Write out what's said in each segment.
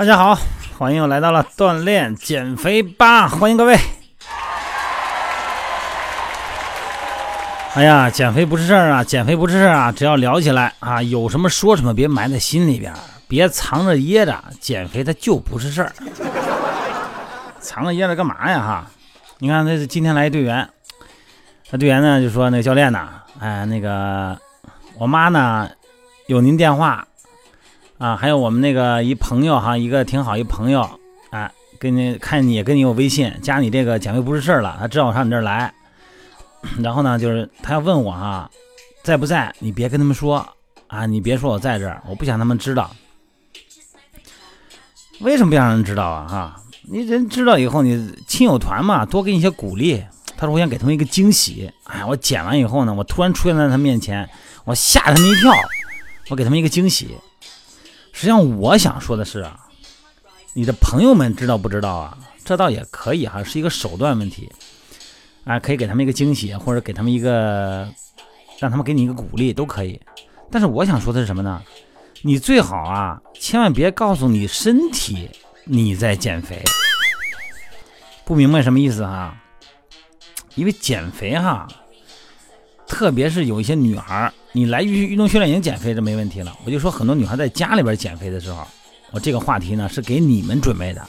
大家好，欢迎来到了锻炼减肥吧，欢迎各位。哎呀，减肥不是事儿啊，减肥不是事儿啊，只要聊起来啊，有什么说什么，别埋在心里边，别藏着掖着，减肥它就不是事儿。藏着掖着干嘛呀？哈，你看，这今天来一队员，那队员呢就说：“那个教练呢，哎，那个我妈呢有您电话啊，还有我们那个一朋友哈，一个挺好一朋友，哎，跟你看你跟你有微信，加你这个减肥不是事儿了，他知道我上你这儿来。”然后呢，就是他要问我哈，在不在？你别跟他们说啊，你别说我在这儿，我不想他们知道。为什么不想让人知道啊？哈，你人知道以后，你亲友团嘛，多给你一些鼓励。他说我想给他们一个惊喜。哎，我剪完以后呢，我突然出现在他面前，我吓他们一跳，我给他们一个惊喜。实际上我想说的是啊，你的朋友们知道不知道啊？这倒也可以哈，是一个手段问题。啊，可以给他们一个惊喜，或者给他们一个，让他们给你一个鼓励，都可以。但是我想说的是什么呢？你最好啊，千万别告诉你身体你在减肥，不明白什么意思哈？因为减肥哈，特别是有一些女孩，你来运运动训练营减肥这没问题了。我就说很多女孩在家里边减肥的时候，我这个话题呢是给你们准备的。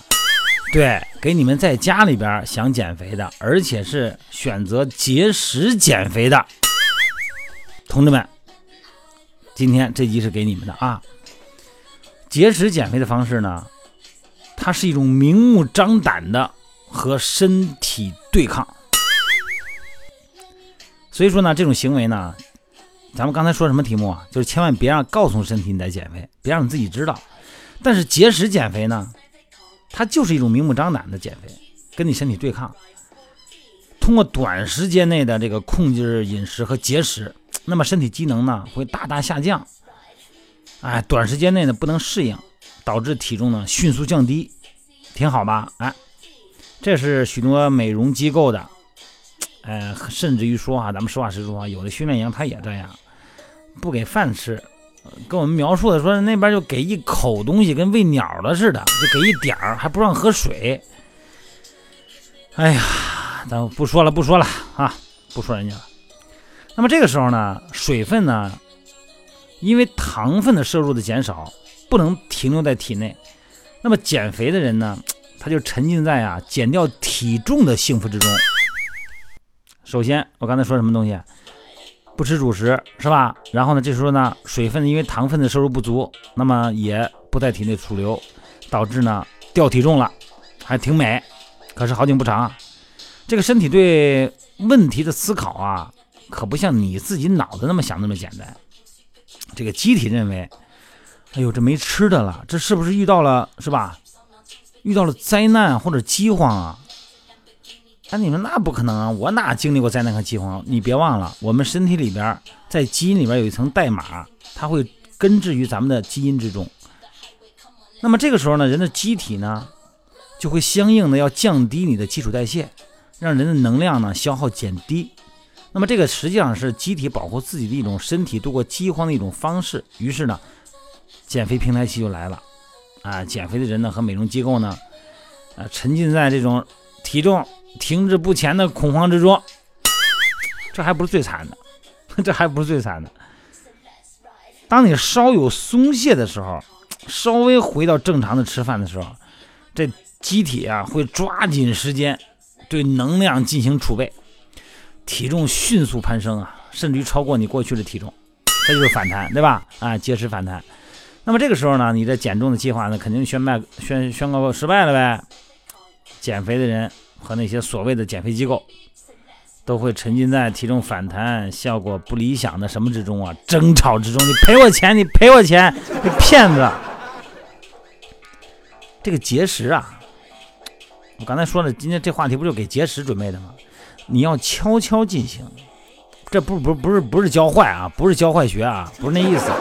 对，给你们在家里边想减肥的，而且是选择节食减肥的同志们，今天这集是给你们的啊。节食减肥的方式呢，它是一种明目张胆的和身体对抗，所以说呢，这种行为呢，咱们刚才说什么题目啊？就是千万别让告诉身体你在减肥，别让你自己知道。但是节食减肥呢？它就是一种明目张胆的减肥，跟你身体对抗。通过短时间内的这个控制饮食和节食，那么身体机能呢会大大下降。哎，短时间内呢不能适应，导致体重呢迅速降低，挺好吧？哎，这是许多美容机构的，呃，甚至于说啊，咱们实话实说啊，有的训练营他也这样，不给饭吃。跟我们描述的说，那边就给一口东西，跟喂鸟的似的，就给一点儿，还不让喝水。哎呀，咱不说了，不说了啊，不说人家了。那么这个时候呢，水分呢，因为糖分的摄入的减少，不能停留在体内。那么减肥的人呢，他就沉浸在啊减掉体重的幸福之中。首先，我刚才说什么东西？不吃主食是吧？然后呢，这时候呢，水分因为糖分的摄入不足，那么也不在体内储留，导致呢掉体重了，还挺美。可是好景不长，这个身体对问题的思考啊，可不像你自己脑子那么想那么简单。这个机体认为，哎呦，这没吃的了，这是不是遇到了是吧？遇到了灾难或者饥荒啊？那你说那不可能啊！我哪经历过灾难和饥荒？你别忘了，我们身体里边在基因里边有一层代码，它会根植于咱们的基因之中。那么这个时候呢，人的机体呢就会相应的要降低你的基础代谢，让人的能量呢消耗减低。那么这个实际上是机体保护自己的一种身体度过饥荒的一种方式。于是呢，减肥平台期就来了啊！减肥的人呢和美容机构呢，啊沉浸在这种体重。停滞不前的恐慌之中，这还不是最惨的，这还不是最惨的。当你稍有松懈的时候，稍微回到正常的吃饭的时候，这机体啊会抓紧时间对能量进行储备，体重迅速攀升啊，甚至于超过你过去的体重，这就是反弹，对吧？啊，节食反弹。那么这个时候呢，你的减重的计划呢，肯定宣败宣宣告失败了呗。减肥的人。和那些所谓的减肥机构，都会沉浸在体重反弹效果不理想的什么之中啊？争吵之中，你赔我钱，你赔我钱，你骗子！这个节食啊，我刚才说了，今天这话题不就给节食准备的吗？你要悄悄进行，这不不不是不是教坏啊，不是教坏学啊，不是那意思。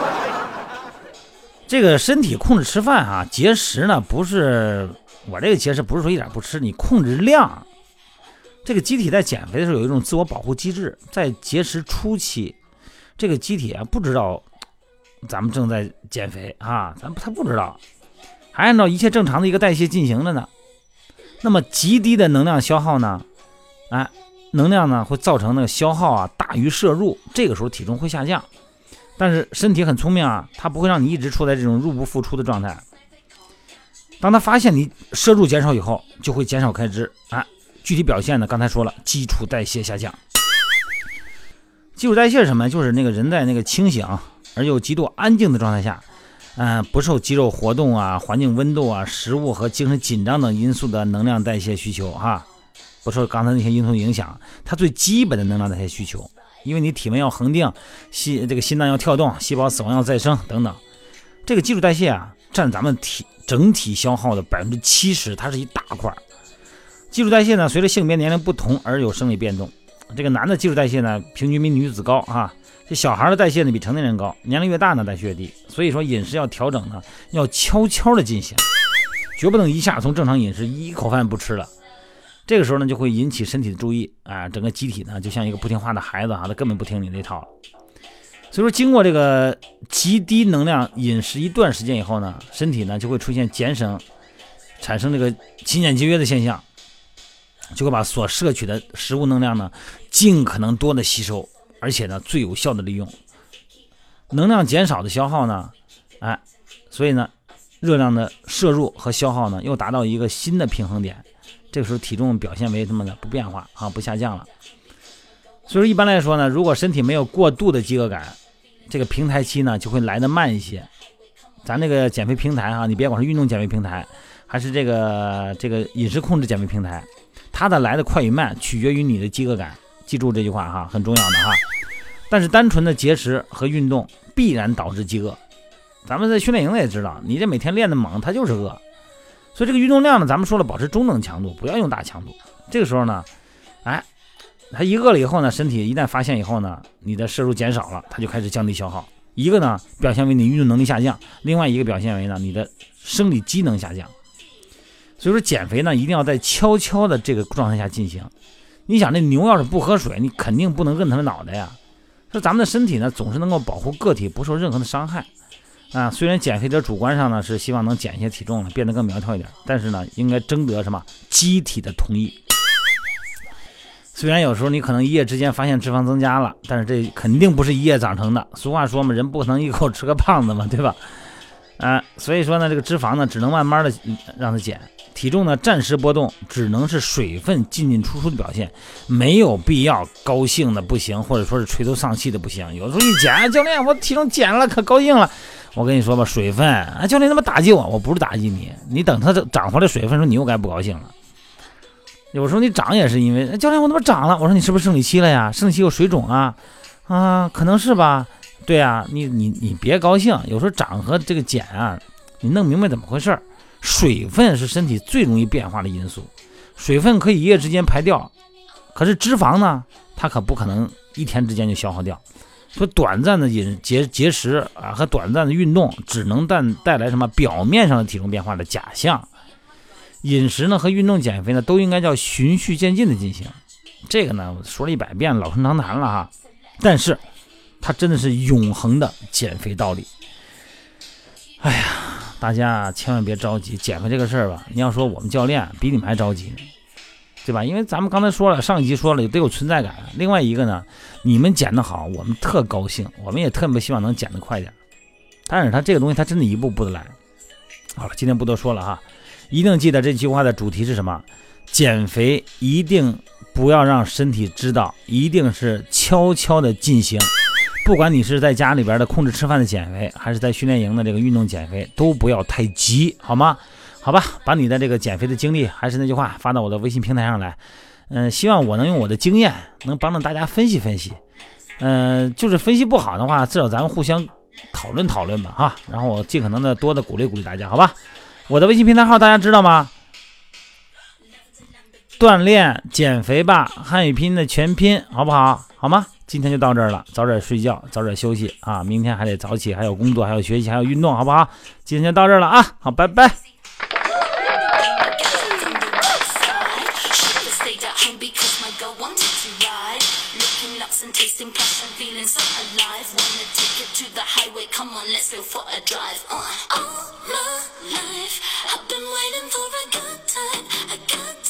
这个身体控制吃饭啊，节食呢不是。我这个节食不是说一点不吃，你控制量。这个机体在减肥的时候有一种自我保护机制，在节食初期，这个机体啊不知道咱们正在减肥啊，咱他不知道，还按照一切正常的一个代谢进行着呢。那么极低的能量消耗呢，哎，能量呢会造成那个消耗啊大于摄入，这个时候体重会下降。但是身体很聪明啊，它不会让你一直处在这种入不敷出的状态。当他发现你摄入减少以后，就会减少开支。哎，具体表现呢，刚才说了，基础代谢下降。基础代谢是什么？就是那个人在那个清醒而又极度安静的状态下，嗯，不受肌肉活动啊、环境温度啊、食物和精神紧张等因素的能量代谢需求哈，不受刚才那些因素影响，它最基本的能量代谢需求。因为你体温要恒定，心这个心脏要跳动，细胞死亡要再生等等，这个基础代谢啊，占咱们体整体消耗的百分之七十，它是一大块。基础代谢呢，随着性别年龄不同而有生理变动。这个男的基础代谢呢，平均比女子高啊。这小孩的代谢呢，比成年人高。年龄越大呢，代谢越低。所以说饮食要调整呢，要悄悄的进行，绝不能一下从正常饮食一口饭不吃了。这个时候呢，就会引起身体的注意啊，整个机体呢，就像一个不听话的孩子啊，他根本不听你那套。所以说，经过这个极低能量饮食一段时间以后呢，身体呢就会出现减省，产生这个勤俭节约的现象，就会把所摄取的食物能量呢，尽可能多的吸收，而且呢最有效的利用。能量减少的消耗呢，哎，所以呢，热量的摄入和消耗呢，又达到一个新的平衡点。这个时候体重表现为什么呢？不变化啊，不下降了。所以说一般来说呢，如果身体没有过度的饥饿感，这个平台期呢就会来的慢一些。咱这个减肥平台哈，你别管是运动减肥平台，还是这个这个饮食控制减肥平台，它的来的快与慢取决于你的饥饿感。记住这句话哈，很重要的哈。但是单纯的节食和运动必然导致饥饿。咱们在训练营也知道，你这每天练的猛，它就是饿。所以这个运动量呢，咱们说了，保持中等强度，不要用大强度。这个时候呢，哎，它一饿了以后呢，身体一旦发现以后呢，你的摄入减少了，它就开始降低消耗。一个呢，表现为你运动能力下降；另外一个表现为呢，你的生理机能下降。所以说减肥呢，一定要在悄悄的这个状态下进行。你想，那牛要是不喝水，你肯定不能摁它的脑袋呀。说咱们的身体呢，总是能够保护个体不受任何的伤害。啊，虽然减肥者主观上呢是希望能减一些体重了，变得更苗条一点，但是呢，应该征得什么机体的同意。虽然有时候你可能一夜之间发现脂肪增加了，但是这肯定不是一夜长成的。俗话说嘛，人不可能一口吃个胖子嘛，对吧？啊，所以说呢，这个脂肪呢，只能慢慢的让它减，体重呢暂时波动，只能是水分进进出出的表现，没有必要高兴的不行，或者说是垂头丧气的不行。有时候一减，教练我体重减了，可高兴了。我跟你说吧，水分啊，教练他妈打击我，我不是打击你，你等它长回来水分时候，你又该不高兴了。有时候你长也是因为教练我怎么长了，我说你是不是生理期了呀？生理期有水肿啊？啊，可能是吧。对啊，你你你别高兴，有时候长和这个减啊，你弄明白怎么回事水分是身体最容易变化的因素，水分可以一夜之间排掉，可是脂肪呢，它可不可能一天之间就消耗掉。说短暂的饮节节食啊和短暂的运动，只能带带来什么表面上的体重变化的假象。饮食呢和运动减肥呢都应该叫循序渐进的进行。这个呢我说了一百遍，老生常谈了哈。但是它真的是永恒的减肥道理。哎呀，大家千万别着急减肥这个事儿吧。你要说我们教练比你们还着急呢。对吧？因为咱们刚才说了，上一集说了得有存在感。另外一个呢，你们减得好，我们特高兴，我们也特别希望能减得快点。但是它这个东西，它真的一步步的来。好了，今天不多说了哈，一定记得这句话的主题是什么？减肥一定不要让身体知道，一定是悄悄的进行。不管你是在家里边的控制吃饭的减肥，还是在训练营的这个运动减肥，都不要太急，好吗？好吧，把你的这个减肥的经历，还是那句话，发到我的微信平台上来。嗯，希望我能用我的经验，能帮助大家分析分析。嗯，就是分析不好的话，至少咱们互相讨论讨论吧，哈。然后我尽可能的多的鼓励鼓励大家，好吧？我的微信平台号大家知道吗？锻炼减肥吧，汉语拼音的全拼，好不好？好吗？今天就到这儿了，早点睡觉，早点休息啊！明天还得早起，还有工作，还有学习，还有运动，好不好？今天就到这儿了啊！好，拜拜。Because my girl wanted to ride. Looking lots and tasting passion, feeling so alive. Wanna take it to the highway, come on, let's go for a drive. Uh, all my life, I've been waiting for a good time.